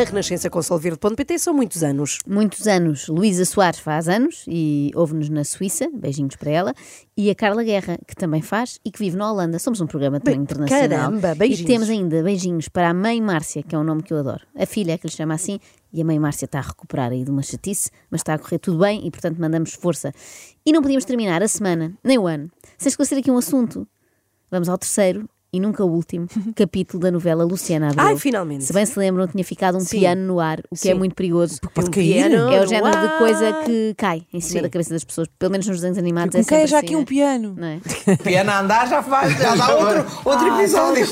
Na Renascença com Solverde.pt são muitos anos. Muitos anos. Luísa Soares faz anos e ouve-nos na Suíça, beijinhos para ela. E a Carla Guerra, que também faz e que vive na Holanda. Somos um programa também Bem, internacional. caramba, beijinhos. E temos ainda beijinhos para a mãe Márcia, que é um nome que eu adoro. A filha, que lhe chama assim, e a mãe Márcia está a recuperar aí de uma chatice, mas está a correr tudo bem e, portanto, mandamos força. E não podíamos terminar a semana, nem o ano, sem esclarecer aqui um assunto. Vamos ao terceiro e nunca último capítulo da novela Luciana Abreu. Ai, finalmente. Se bem se lembram, tinha ficado um Sim. piano no ar, o que é Sim. muito perigoso. Pode Um cair. piano É o género de ar. coisa que cai em cima Sim. da cabeça das pessoas, pelo menos nos desenhos animados. Com é quem é já assim, aqui um né? piano? Não é? Piano a andar já faz, já dá outro, outro episódio.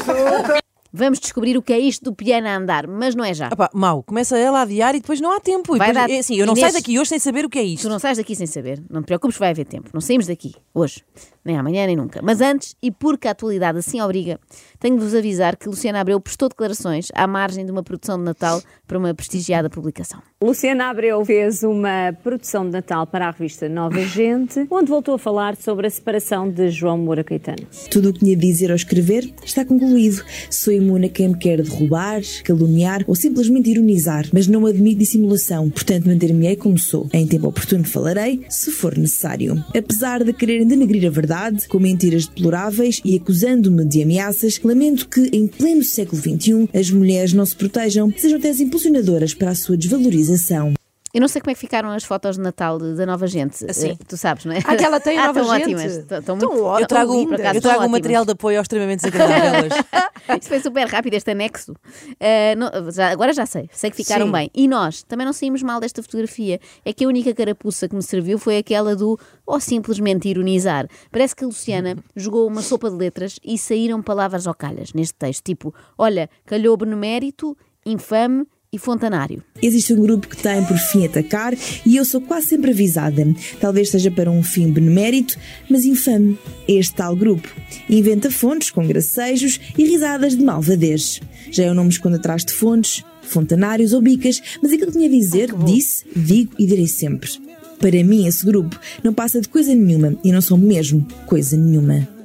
Vamos descobrir o que é isto do piano a andar, mas não é já. Ah pá, mau, começa ela a adiar e depois não há tempo. E Vai depois, dar- é assim, eu não Inês- saio daqui hoje sem saber o que é isto. Tu não sais daqui sem saber, não te preocupes, vai haver tempo. Não saímos daqui, hoje, nem amanhã, nem nunca. Mas antes, e porque a atualidade assim obriga, tenho de vos avisar que Luciana Abreu prestou declarações à margem de uma produção de Natal para uma prestigiada publicação. Luciana Abreu fez uma produção de Natal para a revista Nova Gente, onde voltou a falar sobre a separação de João Moura Caetano. Tudo o que tinha de dizer ou escrever está concluído. Sou imune a quem me quer derrubar, caluniar ou simplesmente ironizar, mas não admito dissimulação, portanto manter-me-ei como sou. Em tempo oportuno falarei, se for necessário. Apesar de quererem denegrir a verdade, com mentiras deploráveis e acusando-me de ameaças, lamento que, em pleno século XXI, as mulheres não se protejam, sejam até as impulsionadoras para a sua desvalorização. Eu não sei como é que ficaram as fotos de Natal da Nova Gente. Assim. Eh, tu sabes, não é? Ah, que ela tem ah, Nova estão Gente. ótimas. Estão, Tão muito, ó- Eu trago, tão, por acaso, eu trago estão um material de apoio ao extremamente desagradáveis. Isto foi super rápido, este anexo. Eh, não- já- agora já sei, sei que ficaram Sim. bem. E nós também não saímos mal desta fotografia. É que a única carapuça que me serviu foi aquela do ou simplesmente ironizar. Parece que a Luciana jogou uma sopa de letras e saíram palavras ao calhas neste texto, tipo: olha, calhou benemérito, infame e fontanário. Existe um grupo que tem por fim atacar e eu sou quase sempre avisada. Talvez seja para um fim benemérito, mas infame. Este tal grupo inventa fontes com gracejos e risadas de malvadez. Já eu não me escondo atrás de fontes, fontanários ou bicas, mas aquilo que tinha a dizer, disse, digo e direi sempre. Para mim, esse grupo não passa de coisa nenhuma e não são mesmo coisa nenhuma.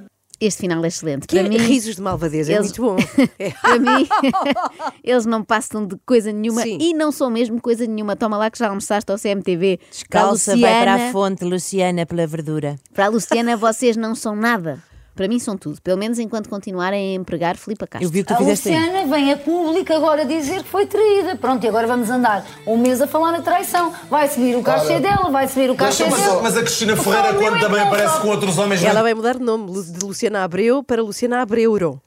Este final é excelente. Que Para mim, risos de malvadez, é eles- muito bom. É. para mim, eles não passam de coisa nenhuma Sim. e não são mesmo coisa nenhuma. Toma lá que já almoçaste ao CMTV. Descalça, Para a vai para a Luciana- fonte, Luciana, pela verdura. Para a Luciana, vocês não são nada. Para mim são tudo. Pelo menos enquanto continuarem a empregar Filipe Castro. Eu vi que tu A fizeste aí. Luciana vem a público agora dizer que foi traída. Pronto, e agora vamos andar um mês a falar na traição. Vai subir o cachê dela, vai subir o cachê mas- dela. mas a Cristina Ferreira, quando é também aparece com outros homens, Ela vai mudar de nome de Luciana Abreu para Luciana Abreuro.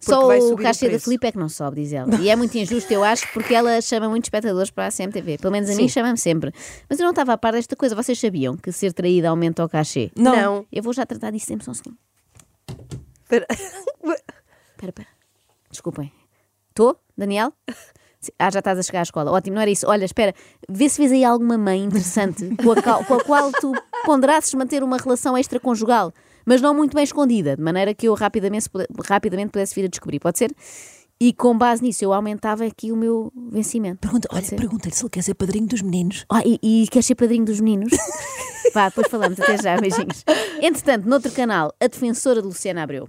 Só o cachê da. Filipe é que não sobe, diz ela. E é muito injusto, eu acho, porque ela chama muitos espectadores para a CMTV. Pelo menos a mim Sim. chama-me sempre. Mas eu não estava a par desta coisa. Vocês sabiam que ser traída aumenta o cachê? Não. Não. Eu vou já tratar disso sempre só um segundo. Espera. Espera, espera. Desculpem. Estou, Daniel? Ah, já estás a chegar à escola. Ótimo, não era isso. Olha, espera, vê se vês aí alguma mãe interessante com a, cal- com a qual tu ponderasses manter uma relação extraconjugal, mas não muito bem escondida, de maneira que eu rapidamente, rapidamente pudesse vir a descobrir. Pode ser? E com base nisso eu aumentava aqui o meu vencimento. Pergunta, olha, pergunta-lhe se ele quer ser padrinho dos meninos. Ah, e, e queres ser padrinho dos meninos? Vá, depois falamos. Até já, beijinhos. Entretanto, noutro canal, a defensora de Luciana Abreu.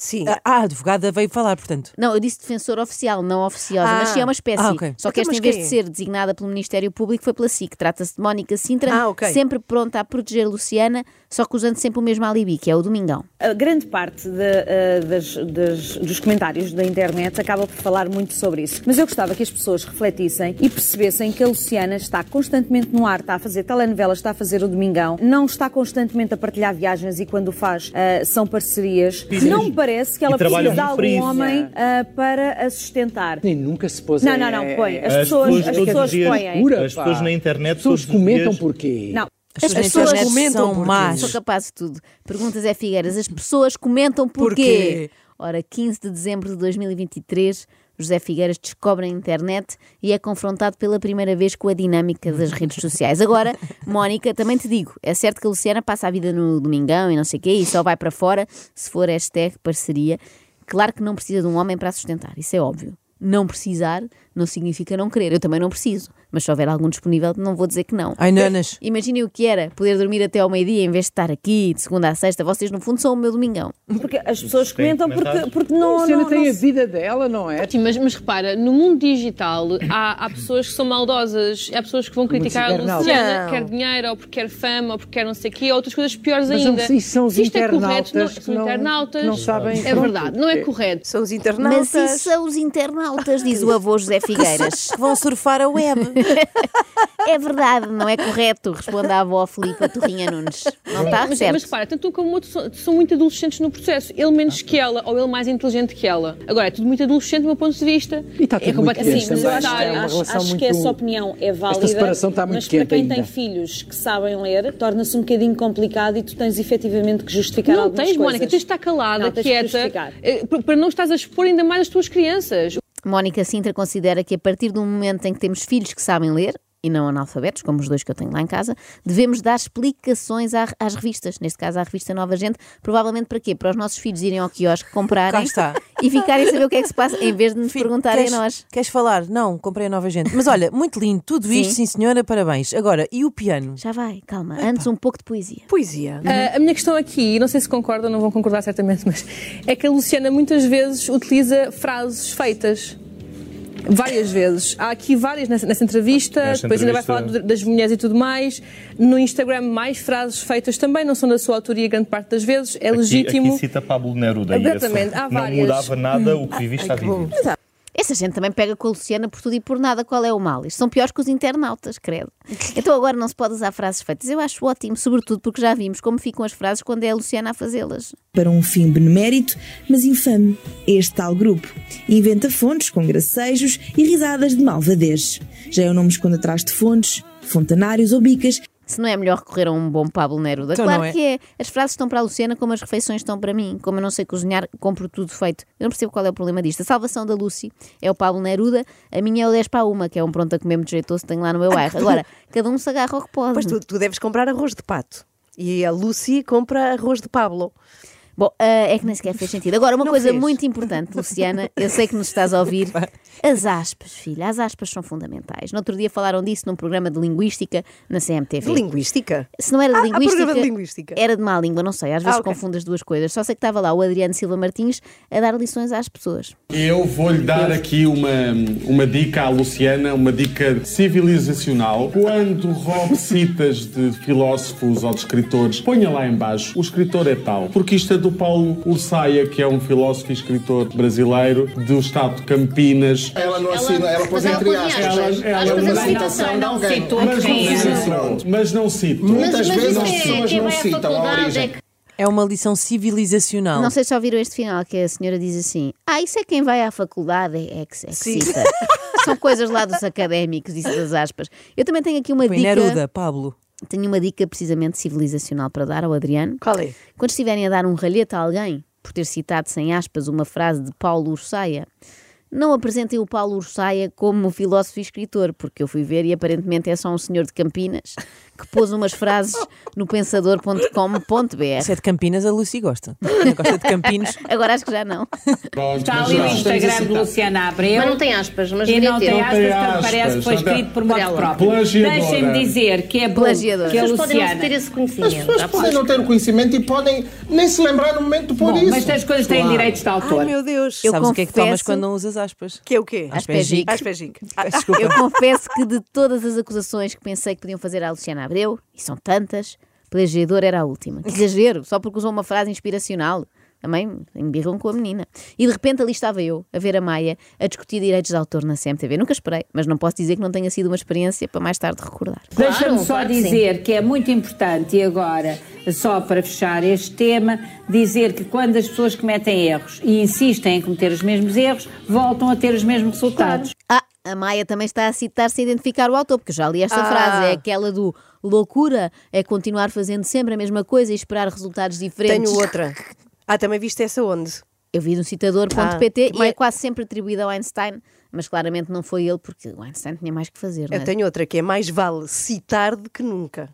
Sim. Ah, a advogada veio falar, portanto. Não, eu disse defensora oficial, não oficiosa, Ah. mas sim é uma espécie. Ah, ok. Só que Então, esta, em vez de é? ser designada pelo Ministério Público, foi pela SIC. Trata-se de Mónica Sintra, Ah, ok. sempre pronta a proteger Luciana, só que usando sempre o mesmo alibi, que é o Domingão. A grande parte de, eh, das- das- dos comentários da internet acaba por falar muito sobre isso. Mas eu gostava que as pessoas refletissem e percebessem que a Luciana está constantemente no ar, está a fazer telenovelas, está a fazer o Domingão, não está constantemente a partilhar viagens e quando o faz eh, são parcerias. Não parece que ela trabalha precisa de algum homem eh, para a sustentar. Nem nunca se pôs Não, não, não, põe. As As pessoas, as pessoas os dias, põem. Pura, As pessoas na internet As pessoas comentam dias- porquê? Não. As As pessoas pessoas internet comentam são más. Sou capaz de tudo. Perguntas é Figueiras, as pessoas comentam porquê. Porquê? Ora, 15 de dezembro de 2023, José Figueiras descobre a internet e é confrontado pela primeira vez com a dinâmica das redes sociais. Agora, Mónica, também te digo, é certo que a Luciana passa a vida no Domingão e não sei o quê e só vai para fora se for hashtag parceria. Claro que não precisa de um homem para a sustentar, isso é óbvio. Não precisar não significa não querer. Eu também não preciso. Mas se houver algum disponível, não vou dizer que não. Ai, nanas. Imaginem o que era poder dormir até ao meio-dia em vez de estar aqui de segunda a sexta. Vocês, no fundo, são o meu domingão. Porque as pessoas comentam porque, porque não. A Luciana não, tem não a vida dela, não é? Sim, mas, mas repara, no mundo digital há, há pessoas que são maldosas, há pessoas que vão criticar a internautas. Luciana, Não. quer dinheiro, ou porque quer fama, ou porque quer não sei o quê, ou outras coisas piores Mas ainda. não- isso são os Se isto é correto, não, internautas não- internautas. não sabem- É verdade, não é correto. São os Mas internautas. isso são os internautas, diz o avô José Figueiras. Que vão surfar a web. É verdade, não é correto, responde a avó Filipa Torrinha Nunes. Não está Mas, certo. mas repara, tanto um como o outro são, são muito adolescentes no processo. Ele menos que ela, ou ele mais inteligente que ela. Agora, é tudo muito adolescente do meu ponto de vista. E está tudo é muito completamente quente desnecessário. É uma acho, relação acho muito- que essa opinião é válida. separação está muito mas para quente quem ainda. tem filhos que sabem ler, torna-se um bocadinho complicado e tu tens efetivamente que justificar Não algumas tens, coisas. Mónica, tens de estar calada, Não, tens quieta, eh, para para não estás a expor ainda mais as tuas crianças. Mónica Sintra considera que a partir do momento em que temos filhos que sabem ler, e não analfabetos, como os dois que eu tenho lá em casa, devemos dar explicações à- às revistas, neste caso à revista Nova Gente, provavelmente para quê? Para os nossos filhos irem ao quiosque comprarem e ficarem a saber o que é que se passa, em vez de nos Filho, perguntarem queres, a nós. Queres falar? Não, comprei a nova gente. Mas olha, muito lindo, tudo isto, Sim. sim senhora, parabéns. Agora, e o piano? Já vai, calma, antes um pouco de poesia. Poesia. Ah, a minha questão aqui, e não sei se concordam, não vão concordar certamente, mas é que a Luciana muitas vezes utiliza frases feitas. Várias vezes. Há aqui várias nessa, nessa entrevista, depois ainda vai falar entrevista- das mulheres e tudo mais. No Instagram, mais frases feitas também, não são da sua autoria grande parte das vezes. É legítimo. Aqui, aqui cita Pablo Neruda. Exatamente, há não várias. mudava nada o que viviste há vivido. Essa gente também pega com a Luciana por tudo e por nada. Qual é o mal? Isto são piores que os internautas, credo. Então agora não se pode usar frases feitas. Eu acho ótimo, sobretudo porque já vimos como ficam as frases quando é a Luciana a fazê-las. para um fim benemérito, mas infame. Este tal grupo inventa fontes com gracejos e risadas de malvadez. Já é o nome esconde atrás de fontes, fontanários ou bicas Se não é melhor recorrer a um bom Pablo Neruda? Então claro é. que é. As frases estão para a Luciana como as refeições estão para mim. Como eu não sei cozinhar, compro tudo feito. Eu não percebo qual é o problema disto. A salvação da Lucy é o Pablo Neruda, a minha é o 10 para uma, que é um pronto a comer muito jeitoso tenho lá no meu bairro. Agora, cada um se agarra ao que pode. Pois tu, tu deves comprar arroz de pato. E a Lucy compra arroz de Pablo. Bom, ah, é que nem sequer fez sentido. Agora, uma Não coisa fez. muito importante, Luciana, eu sei que nos estás a ouvir. As aspas, filha, as aspas são fundamentais. No outro dia falaram disso num programa de linguística na CMTV. De linguística. Se não era de Ah, linguística, programa de linguística. era de má língua, não sei, às vezes Ah, ok. confundo as duas coisas. Só sei que estava lá o Adriano Silva Martins a dar lições às pessoas. Eu vou-lhe dar aqui uma, uma dica à Luciana, uma dica civilizacional. Quando roube citas de filósofos ou de escritores, ponha lá em baixo, o escritor é tal. Porque isto é do Paulo Ursaia, que é um filósofo e escritor brasileiro do estado de Campinas. Ela não assina, ela pôs entre aspas. Ela, ela Uma não citação de alguém. mas não citou. Mas não cito. Muitas vezes as pessoas não citam a origem. É uma lição civilizacional. Não sei se já ouviram este final, que a senhora diz assim: Ah, isso é quem vai à faculdade, é que, é que cita. São coisas lá dos académicos, isso das aspas. Eu também tenho aqui uma Põe dica. Neruda, Pablo. Tenho uma dica precisamente civilizacional para dar ao Adriano. Qual é? Quando estiverem a dar um ralhete a alguém por ter citado sem aspas uma frase de Paulo Ursaia, não apresentem o Paulo Ursaia como filósofo e escritor, porque eu fui ver e aparentemente é só um senhor de Campinas que pôs umas frases no pensador.com.br. Se é de Campinas, a Lucy gosta. Gosta de Campinos. Agora acho que já não. Está ali o Instagram de Luciana Abreu. Mas não tem aspas, mas e não tem Não aspas, tem parece que foi escrito por modo próprio. Deixem-me dizer que é bom Plagiadora. que a As pessoas podem não ter esse As conhecimento. pessoas já podem não ter o conhecimento e podem nem se lembrar no momento de pôr Bom, isso. mas as coisas têm Claro. direitos de autor. Ai, meu Deus. Eu Sabes o que é que tomas quando não usas aspas? Que é o quê? Ah, Desculpa. Eu confesso que de todas as acusações que pensei que podiam fazer à Luciana Abreu, e são tantas, plagiador era a última. Que exagero, só porque usou uma frase inspiracional. Também embirram com a menina. E de repente ali estava eu, a ver a Maia, a discutir direitos de autor na CMTV. Nunca esperei, mas não posso dizer que não tenha sido uma experiência para mais tarde recordar. Deixa-me só claro sim. dizer que é muito importante, e agora, só para fechar este tema, dizer que quando as pessoas cometem erros e insistem em cometer os mesmos erros, voltam a ter os mesmos resultados. Ah, a Maia também está a citar sem identificar o autor, porque já li esta Ah. frase. É aquela do loucura é continuar fazendo sempre a mesma coisa e esperar resultados diferentes. Tenho outra. Ah, também viste essa onde? Eu vi no citador.pt Ah, e é quase sempre atribuído ao Einstein, mas claramente não foi ele, porque o Einstein tinha mais que fazer. não Eu é? tenho outra que é mais vale citar do que nunca.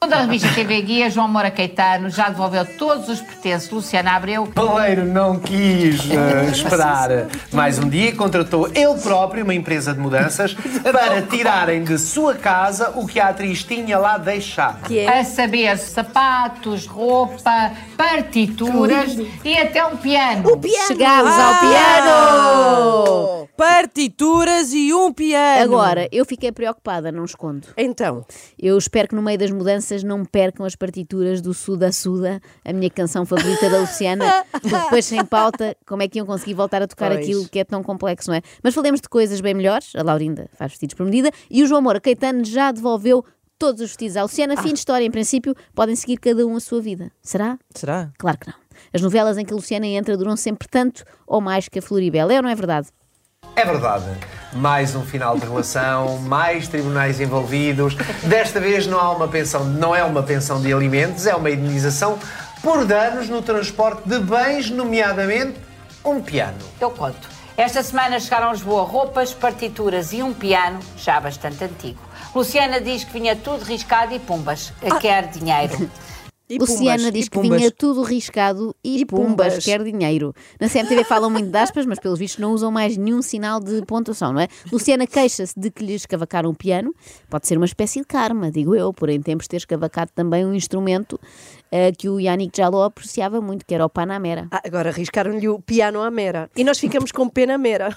Toda a revista TV Guia, João Moura Caetano já devolveu todos os pertences Luciana Abreu. Baleiro não quis eh, esperar mais um dia e contratou ele próprio uma empresa de mudanças para tirarem de sua casa o que a atriz tinha lá deixado. A saber, sapatos, roupa, partituras e até um piano. O piano! Chegámos Ah! ao piano! Partituras e um piano. Agora, eu fiquei preocupada, não escondo. Então, Eu espero que no meio das mudanças não me percam as partituras do Suda Suda, a minha canção favorita da Luciana, porque depois sem pauta, como é que iam conseguir voltar a tocar Pois. aquilo que é tão complexo, não é? Mas falemos de coisas bem melhores, a Laurinda faz vestidos por medida, e o João Moura Caetano já devolveu todos os vestidos à Luciana, fim de história, em princípio, podem seguir cada um a sua vida. Será? Será? Claro que não. As novelas em que a Luciana entra duram sempre tanto ou mais que a Floribela, é ou não é verdade? É verdade. Mais um final de relação, mais tribunais envolvidos. Desta vez não há uma pensão, não é uma pensão de alimentos, é uma indenização por danos no transporte de bens, nomeadamente um piano. Eu conto. Esta semana chegaram a Lisboa roupas, partituras e um piano, já bastante antigo. Luciana diz que vinha tudo riscado e pumbas. Quer dinheiro. Luciana pumbas, diz e que pumbas. vinha tudo riscado e, pumbas, pumbas. quer dinheiro. Na CMTV falam muito de aspas, mas pelos vistos não usam mais nenhum sinal de pontuação, não é? Luciana queixa-se de que lhe escavacaram um piano. Pode ser uma espécie de karma, digo eu, por em tempos ter escavacado também um instrumento eh, que o Yannick Jaló apreciava muito, que era o Panamera. ah, agora arriscaram-lhe o piano à mera. E nós ficamos com pena mera.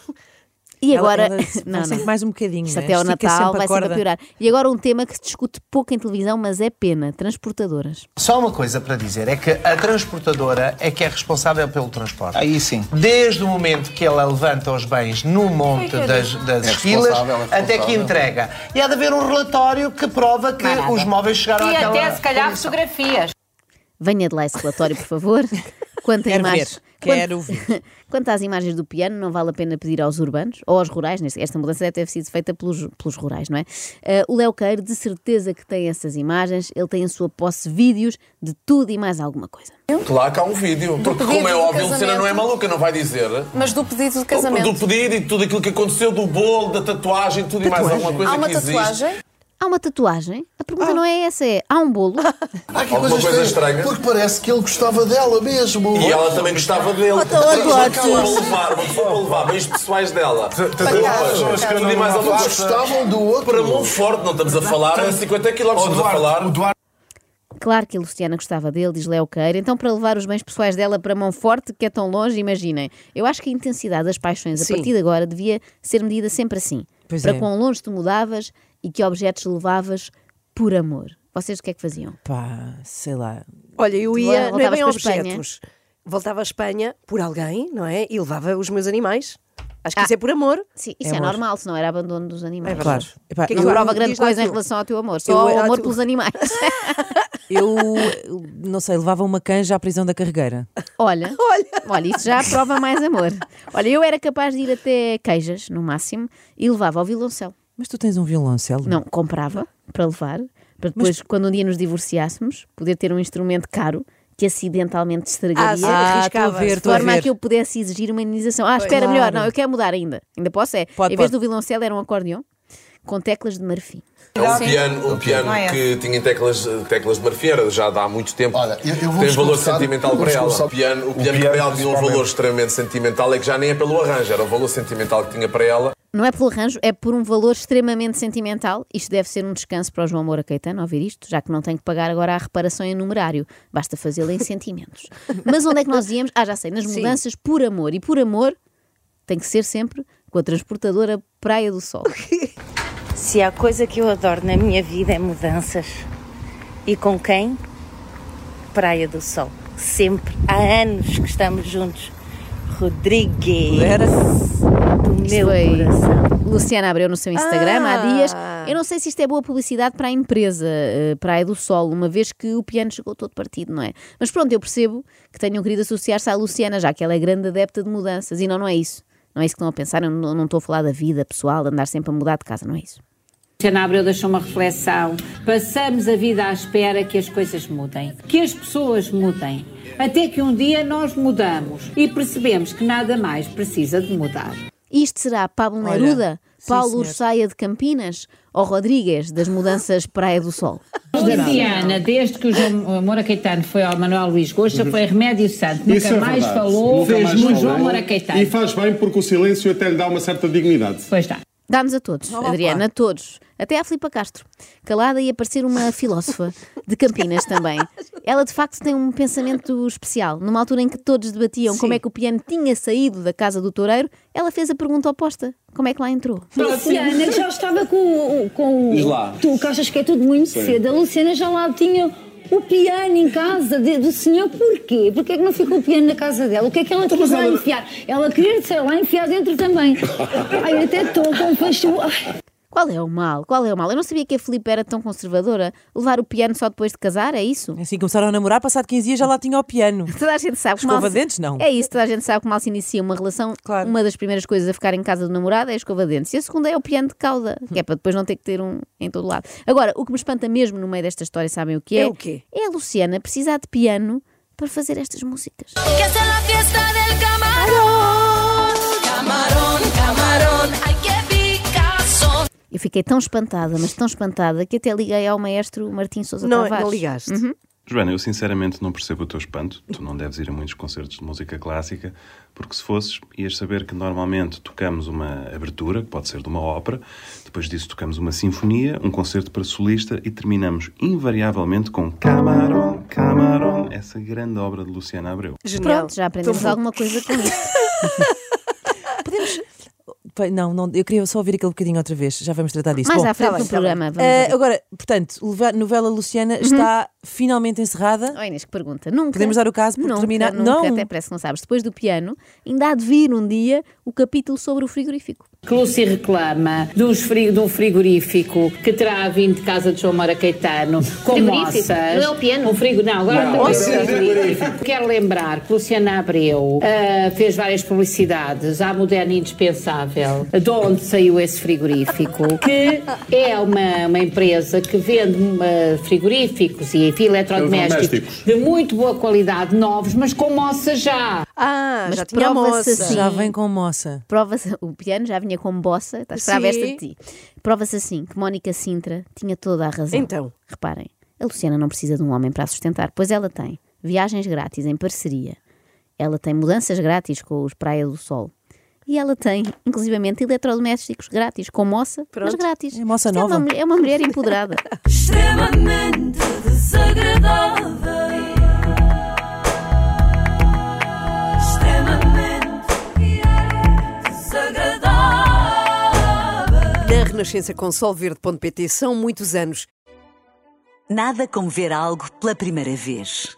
E Ela- agora. ela vai sempre mais um bocadinho, Isto não é? até ao Estica Natal vai sempre piorar. E agora um tema que se discute pouco em televisão, mas é pena: transportadoras. Só uma coisa para dizer, é que a transportadora é que é responsável pelo transporte. Aí sim. Desde o momento que ela levanta os bens no monte das, das É responsável, é até que entrega. E há de haver um relatório que prova que Nada. os móveis chegaram E àquela... até se calhar fotografias. Venha de lá esse relatório, por favor. Quanto Quero imagens- ver, quero quanto- Quanto às imagens do piano, não vale a pena pedir aos urbanos ou aos rurais. Esta mudança deve ter sido feita pelos, pelos rurais, não é? Ah, o Léo Queiro, de certeza que tem essas imagens, ele tem em sua posse vídeos de tudo e mais alguma coisa. Claro que há um vídeo. Porque, pedido como é óbvio, a Luciana casamento. não é maluca, não vai dizer. Mas do pedido de casamento. Do pedido e tudo aquilo que aconteceu, do bolo, da tatuagem, tudo e mais alguma coisa Há uma que existe. Há uma tatuagem? A pergunta não é essa, é há um bolo? Alguma coisa estranha. Porque parece que ele gostava dela mesmo. E ela também gostava dele. Oh, tá ótimo. Uma pessoa para levar, para levar bens pessoais dela. Roupas, tudo e mais alguma Eles coisa. gostavam do outro. Para Monforte, não estamos a falar a 50 km, estamos a falar. Claro que a Luciana gostava dele, diz Léo Queiro. Então, para levar os bens pessoais dela para Monforte, que é tão longe, imaginem. Eu acho que a intensidade das paixões a Sim. partir de agora devia ser medida sempre assim. Pois para é. quão longe tu mudavas e que objetos levavas por amor. Vocês o que é que faziam? Pá, sei lá. Olha, eu ia, não é bem a Espanha? objetos. Voltava à Espanha por alguém, não é? E levava os meus animais. Acho que isso é por amor. Sim, isso é, normal, se não era abandono dos animais. É verdade. Claro. Epá, Que é Não que eu- prova grande coisa em relação ao teu amor, Eu- só o ah, amor tu- pelos animais. Eu, não sei, levava uma canja à prisão da carregueira. Olha, olha, isso já prova mais amor. Olha, eu era capaz de ir até queijas, no máximo, e levava ao violoncelo. Mas tu tens um violoncelo? Não, comprava para levar, para depois, quando um dia nos divorciássemos, poder ter um instrumento caro que acidentalmente estragaria, Ah, sim, Ah, estou a ver, de estou a forma a ver. que eu pudesse exigir uma indenização. Ah, espera, Claro. melhor, não, eu quero mudar ainda. Ainda posso, é. Pode, em vez pode. do violoncelo era um acordeão com teclas de marfim. É um piano, um piano Não é que tinha teclas, teclas de marfim, era já dá há muito tempo. eu- eu vou Tem valor confessar- sentimental eu para ela. confessar- O piano, o piano, piano, para ela tinha um valor extremamente sentimental, é que já nem é pelo arranjo, era o valor sentimental que tinha para ela. Não é pelo arranjo, é por um valor extremamente sentimental. Isto deve ser um descanso para o João Moura Caetano ouvir isto, já que não tem que pagar agora a reparação em numerário. Basta fazê-la em sentimentos. Mas onde é que nós íamos? Ah, já sei, nas Sim. mudanças por amor. E por amor tem que ser sempre com a transportadora Praia do Sol. Se há coisa que eu adoro na minha vida é mudanças. E com quem? Praia do Sol. Sempre. Há anos que estamos juntos. Rodrigues. Do Isto meu foi coração. Luciana Abreu no seu Instagram há Ah. dias. Eu não sei se isto é boa publicidade para a empresa eh, Praia do Sol, uma vez que o piano chegou todo partido, não é? Mas pronto, eu percebo que tenham querido associar-se à Luciana, já que ela é grande adepta de mudanças. E não, não é isso. Não é isso que estão a pensar. Eu não, não estou a falar da vida pessoal, de andar sempre a mudar de casa, não é isso. Luciana Abreu deixou uma reflexão. Passamos a vida à espera que as coisas mudem, que as pessoas mudem. Até que um dia nós mudamos e percebemos que nada mais precisa de mudar. Isto será Pablo Olha, Neruda, sim, Paulo senhor. Ursaia de Campinas ou Rodrigues das mudanças Praia do Sol? Luciana, desde que o João Moura Caetano foi ao Manuel Luís Gosta, foi remédio santo. Nunca Isso é mais verdade. falou Nunca mais no falou. João Moura Caetano. E faz bem porque o silêncio até lhe dá uma certa dignidade. Pois está. Dá-nos a todos, Adriana, a todos. Até à Filipa Castro. Calada e a parecer uma filósofa de Campinas também. Ela de facto tem um pensamento especial. Numa altura em que todos debatiam como é que o piano tinha saído da casa do toureiro, ela fez a pergunta oposta: como é que lá entrou? A Luciana já estava com, com lá. tu que achas que é tudo muito Sim. cedo. A Luciana já lá tinha o piano em casa de- do senhor. Porquê? Porquê é que não ficou o piano na casa dela? O que é que ela Então, quis lá enfiar? Ela queria ser lá enfiar dentro também. Ai, até estou com fastio. Ai. Qual é o mal? Qual é o mal? Eu não sabia que a Filipe era tão conservadora. Levar o piano só depois de casar, é isso? Assim começaram a namorar, passado 15 dias já lá tinha o piano. Toda a gente sabe que Escova mal se- dentes, não. É isso, toda a gente sabe que mal se inicia uma relação. Uma das primeiras coisas a ficar em casa do namorado é a escova dentes. E a segunda é o piano de cauda, que é para depois não ter que ter um em todo lado. Agora, o que me espanta mesmo no meio desta história, sabem o que é? É o quê? É a Luciana precisar de piano para fazer estas músicas. Que es la fiesta del camarón. Camarón, camarón. Eu fiquei tão espantada, mas tão espantada, que até liguei ao maestro Martim Sousa Não- Tavares. não ligaste? Uhum. Joana, eu sinceramente não percebo o teu espanto. Tu não deves ir a muitos concertos de música clássica, porque se fosses, ias saber que normalmente tocamos uma abertura, que pode ser de uma ópera, depois disso tocamos uma sinfonia, um concerto para solista e terminamos invariavelmente com Camarón, Camarón, essa grande obra de Luciana Abreu. Pronto, já aprendemos alguma coisa com isto. Não, não, eu queria só ouvir aquele bocadinho outra vez. Já vamos tratar disso. Mais Bom, à frente tá bem, tá programa, vamos ouvir. agora, portanto, novela Luciana está finalmente encerrada. Oh, Inês, que pergunta. Nunca. Podemos dar o caso por nunca, terminar? Nunca, Não. até parece que não sabes. Depois do piano, ainda há de vir um dia o capítulo sobre o frigorífico. Que Lúcia reclama dos fri- de um frigorífico que terá vindo de casa de João Moura Caetano com Frigorífico? moças. Não é o piano? Um frigo, não, agora Não, esse é é frigorífico. Quero lembrar que Luciana Abreu ah, fez várias publicidades à Moderna Indispensável, de onde saiu esse frigorífico, que é uma, uma empresa que vende ah, frigoríficos e enfim, eletrodomésticos de muito boa qualidade, novos, mas com moça já. Ah, Mas já tinha moça. assim. Já vem com moça. Prova-se, o piano já vinha com bossa, estás para a Sim. vesta de ti. Prova-se assim que Mónica Sintra tinha toda a razão. Então? Reparem, a Luciana não precisa de um homem para a sustentar, pois ela tem viagens grátis em parceria, ela tem mudanças grátis com os Praia do Sol. E ela tem, inclusivamente, eletrodomésticos grátis, com moça, mas grátis. É moça Isto É nova. uma, mulher- é uma mulher empoderada. Extremamente desagradável. Extremamente desagradável. Na Renascença com solverde.pt são muitos anos. Nada como ver algo pela primeira vez.